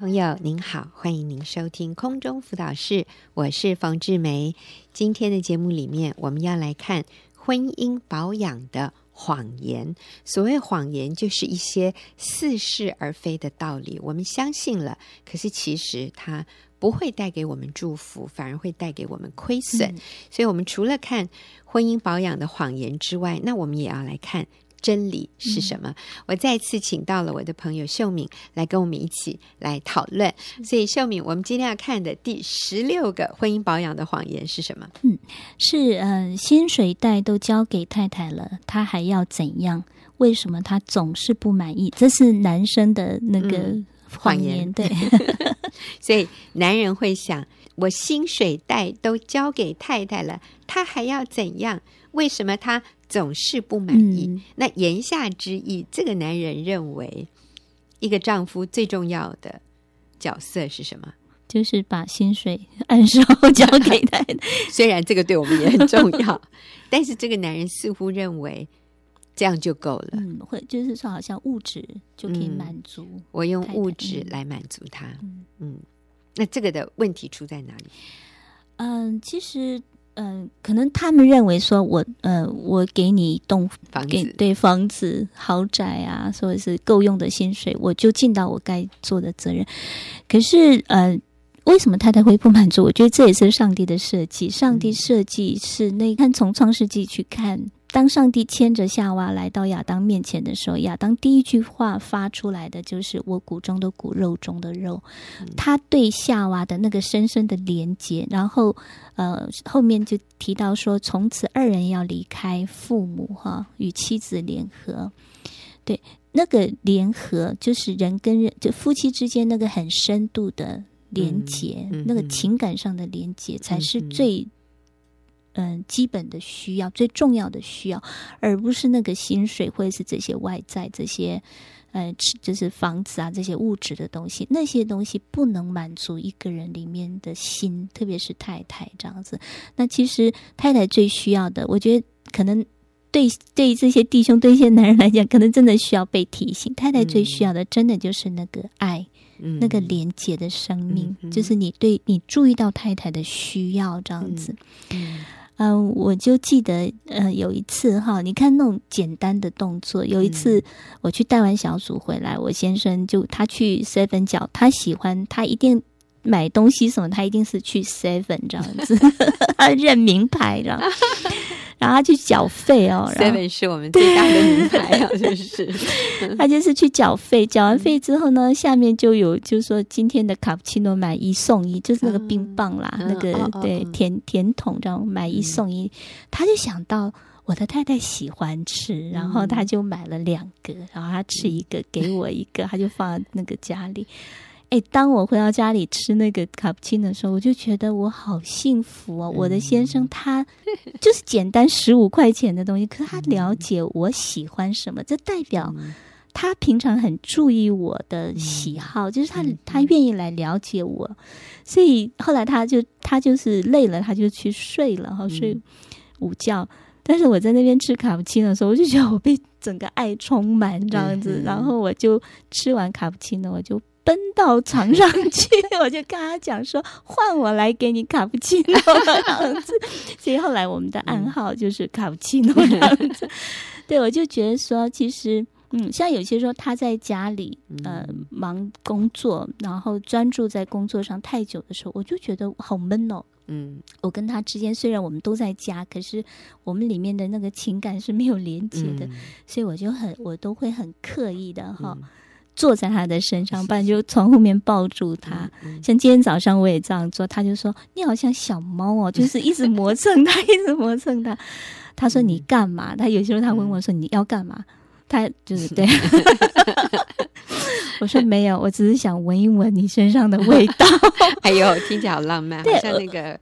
朋友您好，欢迎您收听空中辅导室，我是冯志梅。今天的节目里面，我们要来看婚姻保养的谎言。所谓谎言，就是一些似是而非的道理，我们相信了，可是其实它不会带给我们祝福，反而会带给我们亏损。嗯。所以，我们除了看婚姻保养的谎言之外，那我们也要来看。真理是什么？嗯、我再次请到了我的朋友秀敏来跟我们一起来讨论。所以，秀敏，我们今天要看的第十六个婚姻保养的谎言是什么？嗯，是嗯、呃，薪水袋都交给太太了，他还要怎样？为什么他总是不满意？这是男生的那个谎言，嗯、谎言对。所以，男人会想：我薪水袋都交给太太了，他还要怎样？为什么他？总是不满意。嗯、那言下之意，这个男人认为，一个丈夫最重要的角色是什么？就是把薪水按时交给他。虽然这个对我们也很重要，但是这个男人似乎认为这样就够了。嗯，会就是说，好像物质就可以满足、嗯。我用物质来满足他。嗯，嗯，那这个的问题出在哪里？嗯，其实。嗯、呃，可能他们认为说我，我呃，我给你一栋房子，对房子豪宅啊，或者是够用的薪水，我就尽到我该做的责任。可是，呃，为什么太太会不满足？我觉得这也是上帝的设计。上帝设计是那看从创世纪去看。当上帝牵着夏娃来到亚当面前的时候，亚当第一句话发出来的就是“我骨中的骨，肉中的肉”。他对夏娃的那个深深的连接，然后呃后面就提到说，从此二人要离开父母，哈，与妻子联合。对，那个联合就是人跟人，就夫妻之间那个很深度的连接，嗯嗯、那个情感上的连接才是最。嗯，基本的需要，最重要的需要，而不是那个薪水或者是这些外在这些，呃，就是房子啊这些物质的东西，那些东西不能满足一个人里面的心，特别是太太这样子。那其实太太最需要的，我觉得可能对对这些弟兄、对一些男人来讲，可能真的需要被提醒，太太最需要的，真的就是那个爱。那个连接的生命，嗯、就是你对你注意到太太的需要这样子。嗯，嗯、呃，我就记得，呃，有一次哈，你看那种简单的动作。有一次我去带完小组回来，我先生就他去 seven 角，他喜欢他一定买东西什么，他一定是去 seven 这样子，他认名牌这样。然后他去缴费哦，Seven 是我们最大的名牌啊，就是。他就是去缴费，缴完费之后呢，下面就有就是说今天的卡布奇诺买一送一，就是那个冰棒啦，嗯、那个、嗯、对甜甜筒这样买一送一，嗯、他就想到我的太太喜欢吃，然后他就买了两个，然后他吃一个给我一个，他就放在那个家里。哎，当我回到家里吃那个卡布奇诺的时候，我就觉得我好幸福哦！我的先生他就是简单十五块钱的东西，可是他了解我喜欢什么，这代表他平常很注意我的喜好，就是他他愿意来了解我。所以后来他就他就是累了，他就去睡了，然后睡午觉。但是我在那边吃卡布奇诺的时候，我就觉得我被整个爱充满这样子，然后我就吃完卡布奇诺，我就。奔到床上 去，我就跟他讲说：“换我来给你卡布奇诺这样子。”所以后来我们的暗号就是卡布奇诺这样子。对，我就觉得说，其实，嗯，像有些时候他在家里呃忙工作，然后专注在工作上太久的时候，我就觉得好闷哦。嗯，我跟他之间虽然我们都在家，可是我们里面的那个情感是没有连接的，所以我就很，我都会很刻意的哈。坐在他的身上，不然就从后面抱住他。像今天早上我也这样做，他就说：“你好像小猫哦，就是一直磨蹭他，一直磨蹭他。”他说：“你干嘛？”他有时候他问我说：“你要干嘛？”他就是 对。我说：“没有，我只是想闻一闻你身上的味道。”哎呦，听起来好浪漫，好像那个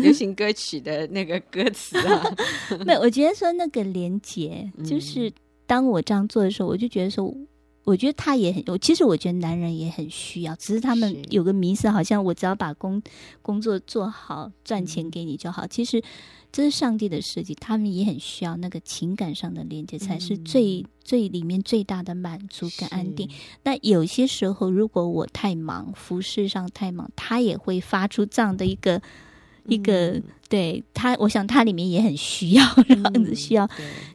流行歌曲的那个歌词啊。没有，我觉得说那个连结，就是当我这样做的时候，我就觉得说。我觉得他也很，其实我觉得男人也很需要，只是他们有个迷思，好像我只要把工工作做好，赚钱给你就好。其实这是上帝的设计，他们也很需要那个情感上的连接，才是最、嗯、最里面最大的满足跟安定。那有些时候，如果我太忙，服侍上太忙，他也会发出这样的一个。一个、嗯、对他，我想他里面也很需要这样子，需要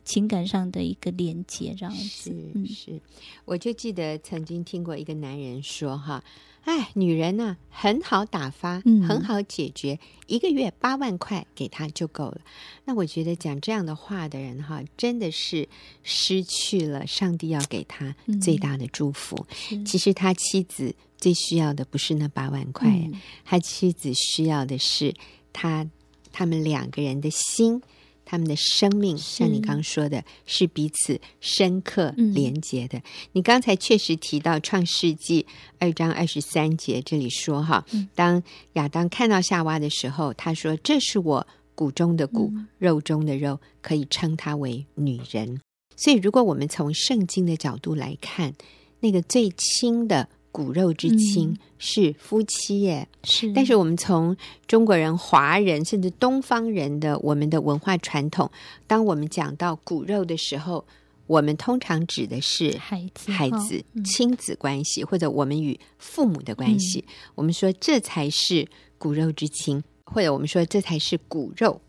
情感上的一个连接，这样子。是，嗯、是，我就记得曾经听过一个男人说：“哈，哎，女人呢、啊、很好打发，嗯、很好解决，一个月八万块给他就够了。”那我觉得讲这样的话的人哈，真的是失去了上帝要给他最大的祝福。嗯、其实他妻子最需要的不是那八万块，嗯、他妻子需要的是。他他们两个人的心，他们的生命，像你刚刚说的，是彼此深刻连接的。嗯、你刚才确实提到《创世纪》二章二十三节，这里说哈，当亚当看到夏娃的时候，他说：“这是我骨中的骨，嗯、肉中的肉，可以称她为女人。”所以，如果我们从圣经的角度来看，那个最亲的。骨肉之亲是夫妻耶，嗯、是。但是我们从中国人、华人甚至东方人的我们的文化传统，当我们讲到骨肉的时候，我们通常指的是孩子、孩子、亲子关系，或者我们与父母的关系。嗯、我们说这才是骨肉之亲，或者我们说这才是骨肉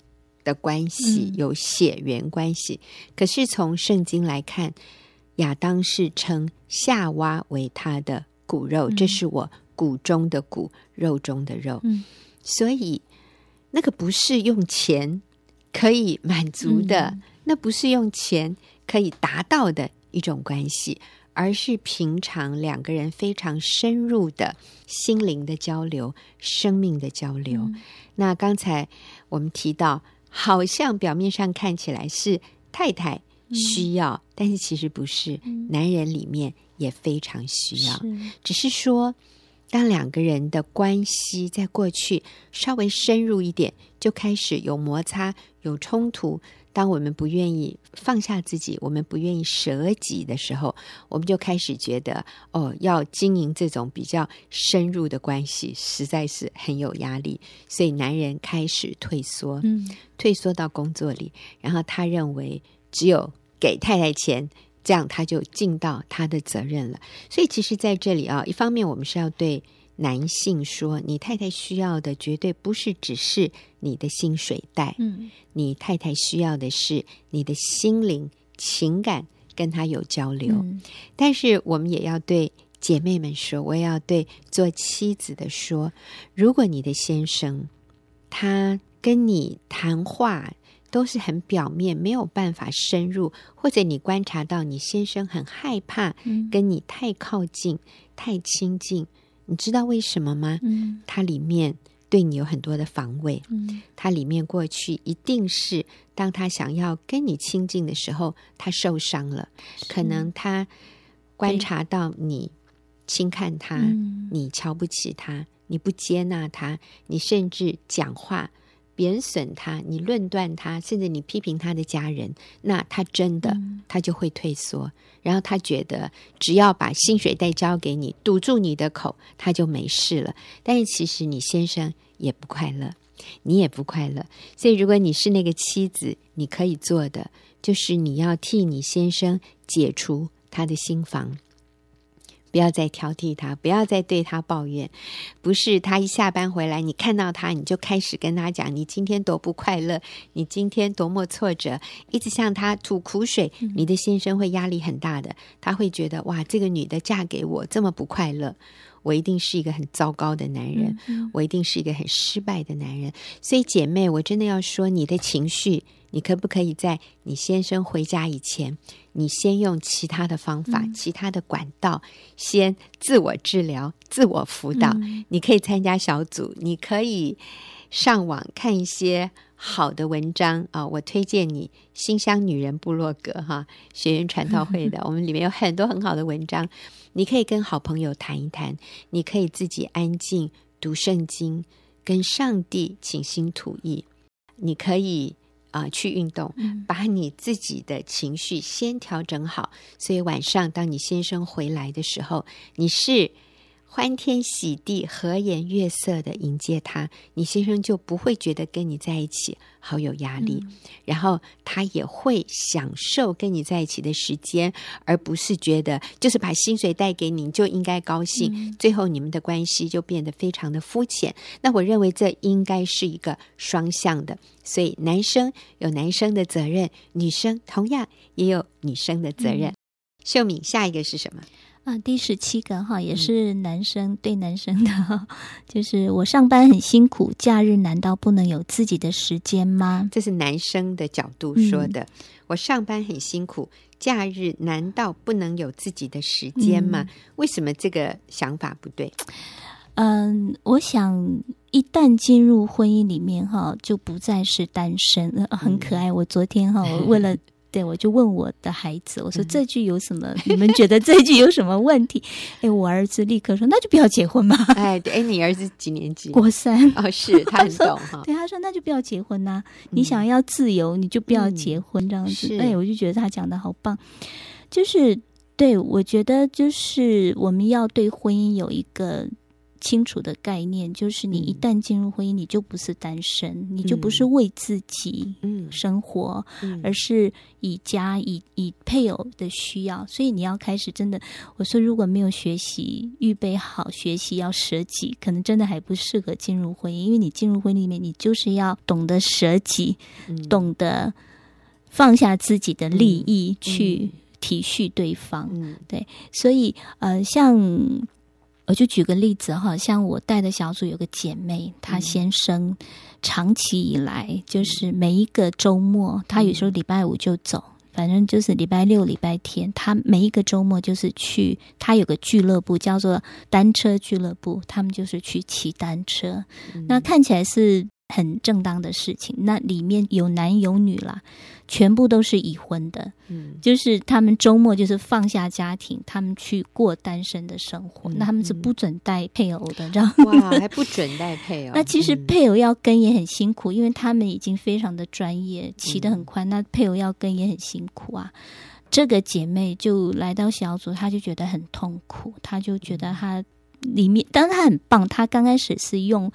的关系，有血缘关系。嗯、可是从圣经来看，亚当是称夏娃为他的。骨肉，这是我骨中的骨，肉中的肉。嗯，所以那个不是用钱可以满足的，嗯、那不是用钱可以达到的一种关系，而是平常两个人非常深入的心灵的交流、生命的交流。嗯、那刚才我们提到，好像表面上看起来是太太需要，嗯、但是其实不是，嗯、男人里面。也非常需要，是只是说，当两个人的关系在过去稍微深入一点，就开始有摩擦、有冲突。当我们不愿意放下自己，我们不愿意舍己的时候，我们就开始觉得，哦，要经营这种比较深入的关系，实在是很有压力。所以男人开始退缩，嗯，退缩到工作里，然后他认为只有给太太钱。这样他就尽到他的责任了。所以其实在这里啊，一方面我们是要对男性说，你太太需要的绝对不是只是你的薪水袋，嗯，你太太需要的是你的心灵、情感跟他有交流。嗯，但是我们也要对姐妹们说，我也要对做妻子的说，如果你的先生他跟你谈话，都是很表面，没有办法深入，或者你观察到你先生很害怕跟你太靠近、嗯、太亲近，你知道为什么吗？嗯，他里面对你有很多的防卫，嗯，他里面过去一定是当他想要跟你亲近的时候，他受伤了，可能他观察到你轻看他，嗯、你瞧不起他，你不接纳他，你甚至讲话。贬损他，你论断他，甚至你批评他的家人，那他真的他就会退缩，然后他觉得只要把薪水袋交给你，堵住你的口，他就没事了。但是其实你先生也不快乐，你也不快乐。所以如果你是那个妻子，你可以做的就是你要替你先生解除他的心防。不要再挑剔他，不要再对他抱怨。不是他一下班回来，你看到他，你就开始跟他讲你今天多不快乐，你今天多么挫折，一直向他吐苦水。你的先生会压力很大的，他会觉得哇，这个女的嫁给我这么不快乐，我一定是一个很糟糕的男人，我一定是一个很失败的男人。所以姐妹，我真的要说，你的情绪。你可不可以在你先生回家以前，你先用其他的方法、嗯、其他的管道，先自我治疗、自我辅导？嗯、你可以参加小组，你可以上网看一些好的文章啊！我推荐你“新乡女人部落格”哈，学员传道会的，我们里面有很多很好的文章。你可以跟好朋友谈一谈，你可以自己安静读圣经，跟上帝倾心吐意。你可以。啊、呃，去运动，把你自己的情绪先调整好。所以晚上当你先生回来的时候，你是欢天喜地、和颜悦色的迎接他，你先生就不会觉得跟你在一起好有压力，嗯、然后他也会享受跟你在一起的时间，而不是觉得就是把薪水带给你就应该高兴，嗯、最后你们的关系就变得非常的肤浅。那我认为这应该是一个双向的，所以男生有男生的责任，女生同样也有女生的责任。嗯、秀敏，下一个是什么？啊，第十七个哈，也是男生、嗯、对男生的，就是我上班很辛苦，假日难道不能有自己的时间吗？这是男生的角度说的。嗯、我上班很辛苦，假日难道不能有自己的时间吗？嗯、为什么这个想法不对？嗯，我想一旦进入婚姻里面哈，就不再是单身，很可爱。嗯、我昨天哈，我为了。对，我就问我的孩子，我说这句有什么？嗯、你们觉得这句有什么问题？哎，我儿子立刻说，那就不要结婚嘛。哎，对，哎，你儿子几年级？国三。哦，是他很懂哈。对，他说那就不要结婚呐、啊。嗯、你想要自由，你就不要结婚这样子。嗯、哎，我就觉得他讲的好棒。就是对，我觉得就是我们要对婚姻有一个。清楚的概念就是，你一旦进入婚姻，你就不是单身，嗯、你就不是为自己生活，嗯嗯、而是以家以以配偶的需要。所以你要开始真的，我说如果没有学习预备好学习要舍己，可能真的还不适合进入婚姻。因为你进入婚姻里面，你就是要懂得舍己，嗯、懂得放下自己的利益去体恤对方。嗯、对，所以呃，像。我就举个例子哈，像我带的小组有个姐妹，她先生长期以来就是每一个周末，她有时候礼拜五就走，反正就是礼拜六、礼拜天，她每一个周末就是去，她有个俱乐部叫做单车俱乐部，他们就是去骑单车，那看起来是很正当的事情，那里面有男有女啦。全部都是已婚的，嗯，就是他们周末就是放下家庭，他们去过单身的生活。嗯、那他们是不准带配偶的，这样、嗯、哇，还不准带配偶。那其实配偶要跟也很辛苦，因为他们已经非常的专业，骑得很快。嗯、那配偶要跟也很辛苦啊。这个姐妹就来到小组，她就觉得很痛苦，她就觉得她里面，当然她很棒。她刚开始是用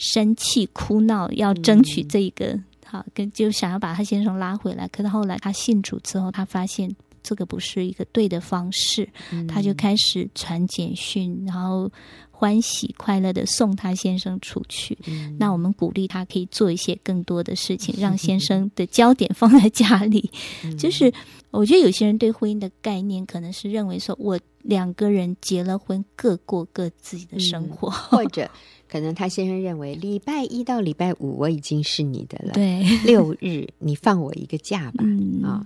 生气、哭闹要争取这一个。嗯好，跟就想要把他先生拉回来，可是后来他信主之后，他发现这个不是一个对的方式，嗯、他就开始传简讯，然后欢喜快乐的送他先生出去。嗯、那我们鼓励他可以做一些更多的事情，让先生的焦点放在家里。嗯、就是我觉得有些人对婚姻的概念，可能是认为说我两个人结了婚，各过各自己的生活，嗯、或者。可能他先生认为礼拜一到礼拜五我已经是你的了，对，六日你放我一个假吧，嗯、啊，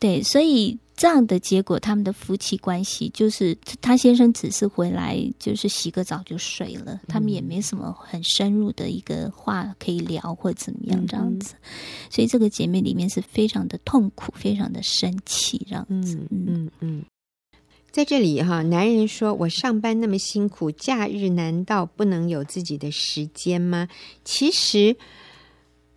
对，所以这样的结果，他们的夫妻关系就是他先生只是回来就是洗个澡就睡了，嗯、他们也没什么很深入的一个话可以聊或怎么样这样子，嗯、所以这个姐妹里面是非常的痛苦，非常的生气这样子，嗯嗯。嗯。嗯在这里哈，男人说：“我上班那么辛苦，假日难道不能有自己的时间吗？”其实，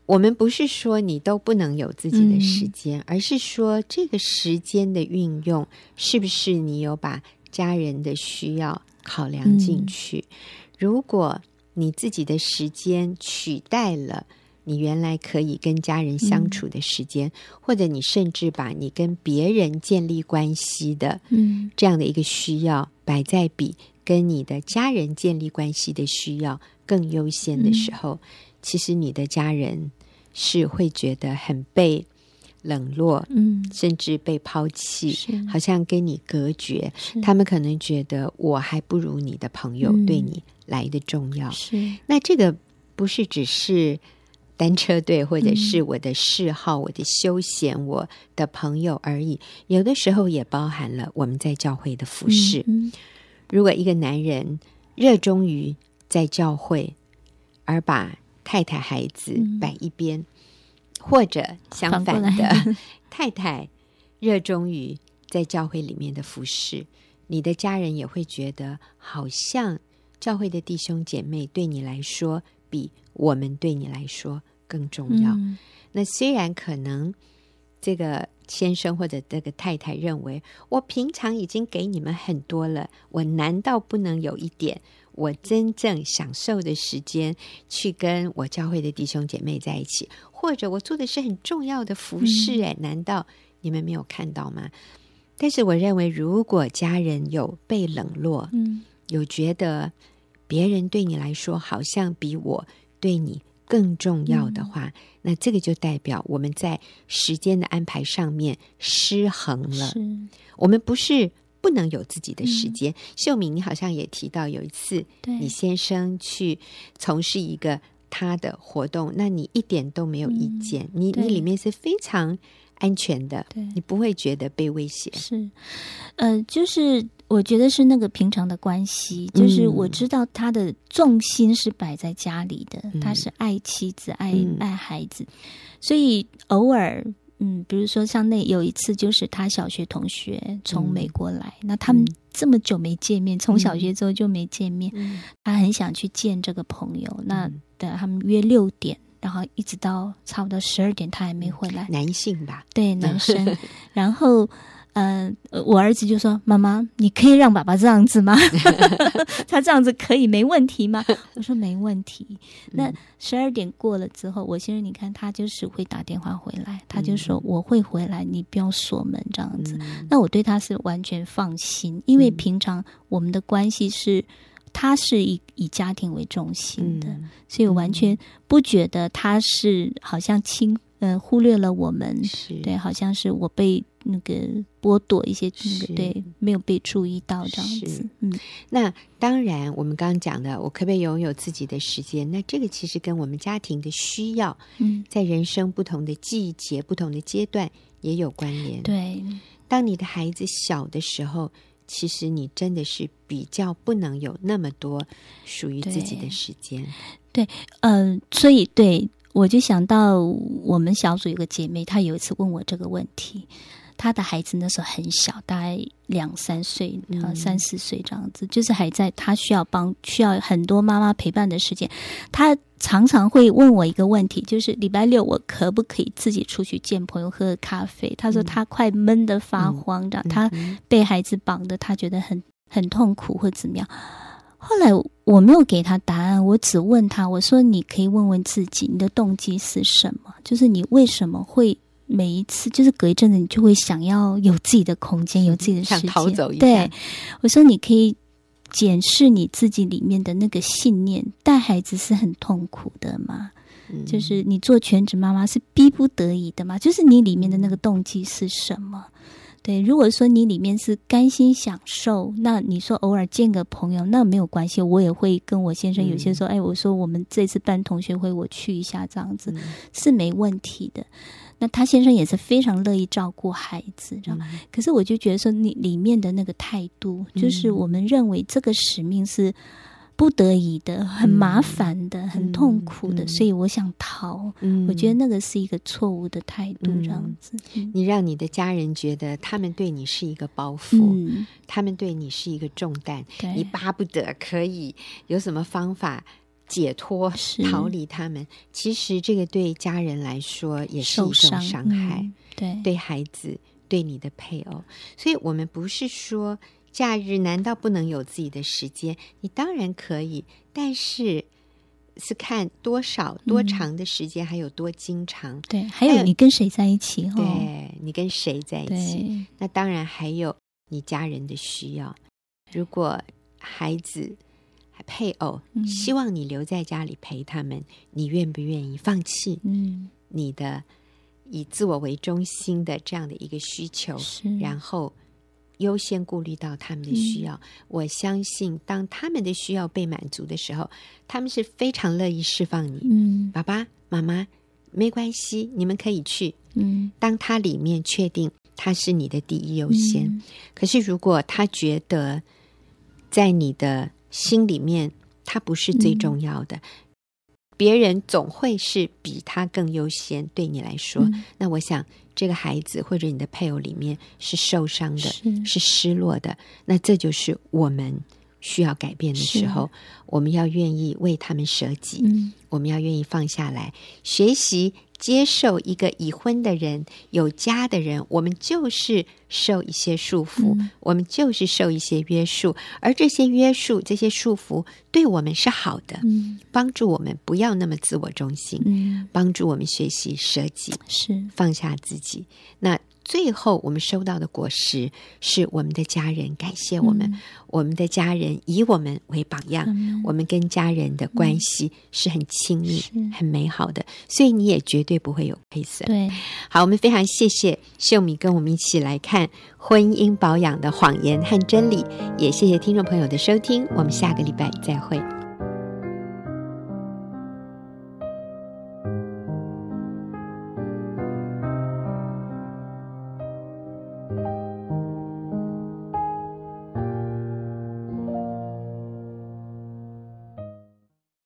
我们不是说你都不能有自己的时间，嗯、而是说这个时间的运用是不是你有把家人的需要考量进去？嗯、如果你自己的时间取代了。你原来可以跟家人相处的时间，嗯、或者你甚至把你跟别人建立关系的，嗯，这样的一个需要摆在比跟你的家人建立关系的需要更优先的时候，嗯、其实你的家人是会觉得很被冷落，嗯，甚至被抛弃，好像跟你隔绝。他们可能觉得我还不如你的朋友对你来的重要。是，那这个不是只是。单车队，或者是我的嗜好、嗯、我的休闲、我的朋友而已。有的时候也包含了我们在教会的服侍。嗯嗯、如果一个男人热衷于在教会，而把太太、孩子摆一边，嗯、或者相反的，太太热衷于在教会里面的服侍，你的家人也会觉得，好像教会的弟兄姐妹对你来说比。我们对你来说更重要。嗯、那虽然可能这个先生或者这个太太认为，我平常已经给你们很多了，我难道不能有一点我真正享受的时间，去跟我教会的弟兄姐妹在一起？或者我做的是很重要的服事，哎，难道你们没有看到吗？但是我认为，如果家人有被冷落，嗯，有觉得别人对你来说好像比我对你更重要的话，嗯、那这个就代表我们在时间的安排上面失衡了。我们不是不能有自己的时间。嗯、秀敏，你好像也提到有一次，对你先生去从事一个他的活动，那你一点都没有意见，嗯、你你里面是非常。安全的，对。你不会觉得被威胁。是，呃，就是我觉得是那个平常的关系，就是我知道他的重心是摆在家里的，嗯、他是爱妻子、爱、嗯、爱孩子，所以偶尔，嗯，比如说像那有一次，就是他小学同学从美国来，嗯、那他们这么久没见面，从、嗯、小学之后就没见面，嗯、他很想去见这个朋友，嗯、那等他们约六点。然后一直到差不多十二点，他还没回来。男性吧，对，男生。然后，嗯、呃，我儿子就说：“妈妈，你可以让爸爸这样子吗？他这样子可以没问题吗？”我说：“没问题。”那十二点过了之后，我先生你看，他就是会打电话回来，他就说：“我会回来，你不要锁门这样子。嗯”那我对他是完全放心，因为平常我们的关系是。他是以以家庭为中心的，嗯、所以我完全不觉得他是好像轻呃忽略了我们，是对，好像是我被那个剥夺一些那个对，没有被注意到这样子。嗯，那当然，我们刚刚讲的，我可不可以拥有自己的时间？那这个其实跟我们家庭的需要，嗯，在人生不同的季节、不同的阶段也有关联。对，当你的孩子小的时候。其实你真的是比较不能有那么多属于自己的时间。对，嗯、所以对我就想到我们小组有个姐妹，她有一次问我这个问题。她的孩子那时候很小，大概两三岁，呃，三四岁这样子，嗯、就是还在他需要帮，需要很多妈妈陪伴的时间。他常常会问我一个问题，就是礼拜六我可不可以自己出去见朋友喝个咖啡？他说他快闷得发慌，这样她被孩子绑的，他觉得很很痛苦或怎么样。后来我没有给他答案，我只问他，我说你可以问问自己，你的动机是什么？就是你为什么会？每一次就是隔一阵子，你就会想要有自己的空间，有自己的时间。想逃走一下。对，我说你可以检视你自己里面的那个信念。带孩子是很痛苦的嘛？嗯、就是你做全职妈妈是逼不得已的嘛？就是你里面的那个动机是什么？对，如果说你里面是甘心享受，那你说偶尔见个朋友那没有关系，我也会跟我先生有些说，嗯、哎，我说我们这次办同学会，我去一下这样子、嗯、是没问题的。那他先生也是非常乐意照顾孩子，知道吗？嗯、可是我就觉得说，你里面的那个态度，嗯、就是我们认为这个使命是不得已的、很麻烦的、嗯、很痛苦的，嗯、所以我想逃。嗯、我觉得那个是一个错误的态度，这样子。嗯、你让你的家人觉得他们对你是一个包袱，嗯、他们对你是一个重担，你巴不得可以有什么方法。解脱，逃离他们，其实这个对家人来说也是一种伤害，嗯、对，对孩子，对你的配偶。所以，我们不是说假日难道不能有自己的时间？你当然可以，但是是看多少、多长的时间，还有多经常。对，还有你跟谁在一起？对，你跟谁在一起？那当然还有你家人的需要。如果孩子。配偶希望你留在家里陪他们，嗯、你愿不愿意放弃？嗯，你的以自我为中心的这样的一个需求，然后优先顾虑到他们的需要。嗯、我相信，当他们的需要被满足的时候，他们是非常乐意释放你。嗯，爸爸妈妈没关系，你们可以去。嗯，当他里面确定他是你的第一优先，嗯、可是如果他觉得在你的心里面，他不是最重要的，嗯、别人总会是比他更优先。对你来说，嗯、那我想这个孩子或者你的配偶里面是受伤的，是，是失落的。那这就是我们需要改变的时候，我们要愿意为他们舍己，嗯，我们要愿意放下来，学习接受一个已婚的人、有家的人，我们就是受一些束缚，嗯，我们就是受一些约束，而这些约束、这些束缚对我们是好的，嗯，帮助我们不要那么自我中心，嗯，帮助我们学习舍己，是。放下自己。那最后，我们收到的果实是我们的家人感谢我们，嗯、我们的家人以我们为榜样，嗯、我们跟家人的关系是很亲密、嗯、很美好的，所以你也绝对不会有亏损。对，好，我们非常谢谢秀敏跟我们一起来看婚姻保养的谎言和真理，也谢谢听众朋友的收听，我们下个礼拜再会。